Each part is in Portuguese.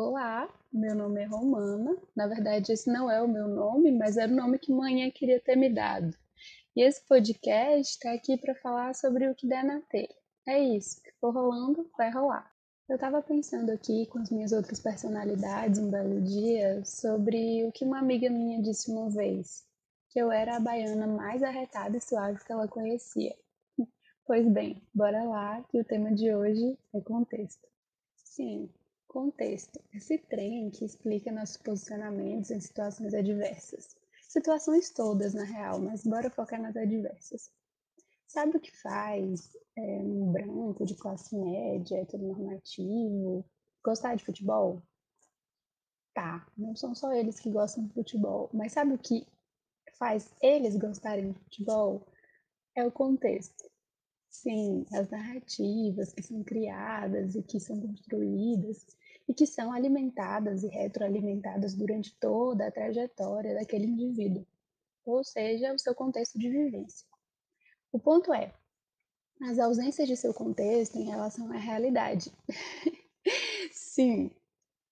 Olá, meu nome é Romana. Na verdade, esse não é o meu nome, mas era o nome que manhã queria ter me dado. E esse podcast está aqui para falar sobre o que der na telha. É isso, que for rolando, vai rolar. Eu estava pensando aqui com as minhas outras personalidades um belo dia sobre o que uma amiga minha disse uma vez, que eu era a baiana mais arretada e suave que ela conhecia. Pois bem, bora lá que o tema de hoje é contexto. Sim, contexto. Esse trem que explica nossos posicionamentos em situações adversas. Situações todas, na real, mas bora focar nas adversas. Sabe o que faz é, um branco de classe média, heteronormativo, gostar de futebol? Tá, não são só eles que gostam de futebol, mas sabe o que faz eles gostarem de futebol? É o contexto. Sim, as narrativas que são criadas e que são construídas que são alimentadas e retroalimentadas durante toda a trajetória daquele indivíduo, ou seja, o seu contexto de vivência. O ponto é, as ausências de seu contexto em relação à realidade. Sim,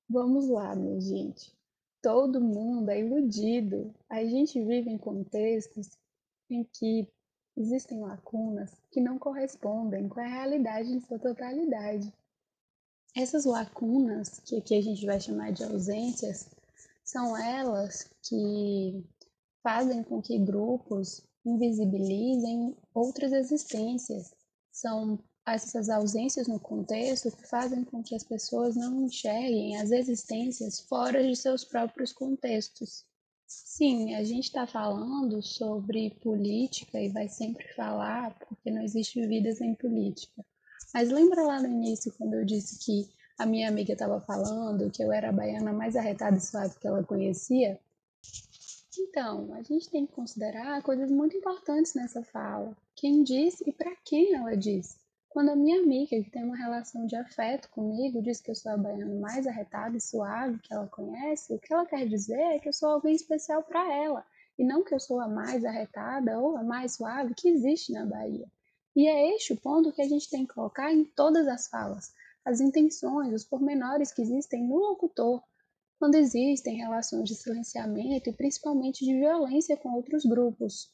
vamos lá, minha gente. Todo mundo é iludido. A gente vive em contextos em que existem lacunas que não correspondem com a realidade em sua totalidade. Essas lacunas, que aqui a gente vai chamar de ausências, são elas que fazem com que grupos invisibilizem outras existências. São essas ausências no contexto que fazem com que as pessoas não enxerguem as existências fora de seus próprios contextos. Sim, a gente está falando sobre política e vai sempre falar porque não existe vida sem política. Mas lembra lá no início quando eu disse que a minha amiga estava falando que eu era a baiana mais arretada e suave que ela conhecia? Então, a gente tem que considerar coisas muito importantes nessa fala. Quem disse e para quem ela disse. Quando a minha amiga, que tem uma relação de afeto comigo, diz que eu sou a baiana mais arretada e suave que ela conhece, o que ela quer dizer é que eu sou alguém especial para ela, e não que eu sou a mais arretada ou a mais suave que existe na Bahia. E é este o ponto que a gente tem que colocar em todas as falas, as intenções, os pormenores que existem no locutor, quando existem relações de silenciamento e principalmente de violência com outros grupos.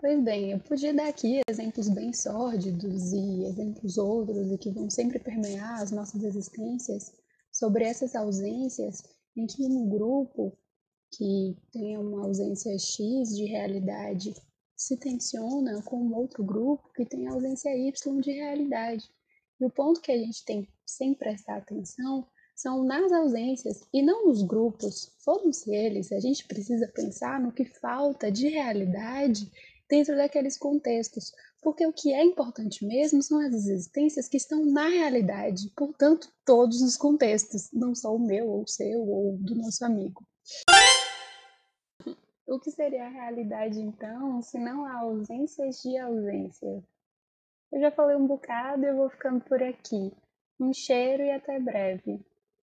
Pois bem, eu podia dar aqui exemplos bem sórdidos e exemplos outros e que vão sempre permear as nossas existências sobre essas ausências em que um grupo que tem uma ausência X de realidade se tensiona com um outro grupo que tem ausência Y de realidade. E o ponto que a gente tem sem prestar atenção são nas ausências e não nos grupos. Foram-se eles, a gente precisa pensar no que falta de realidade dentro daqueles contextos, porque o que é importante mesmo são as existências que estão na realidade, portanto, todos os contextos, não só o meu, ou o seu, ou do nosso amigo. O que seria a realidade então, se não há ausências de ausência? Eu já falei um bocado e eu vou ficando por aqui. Um cheiro e até breve.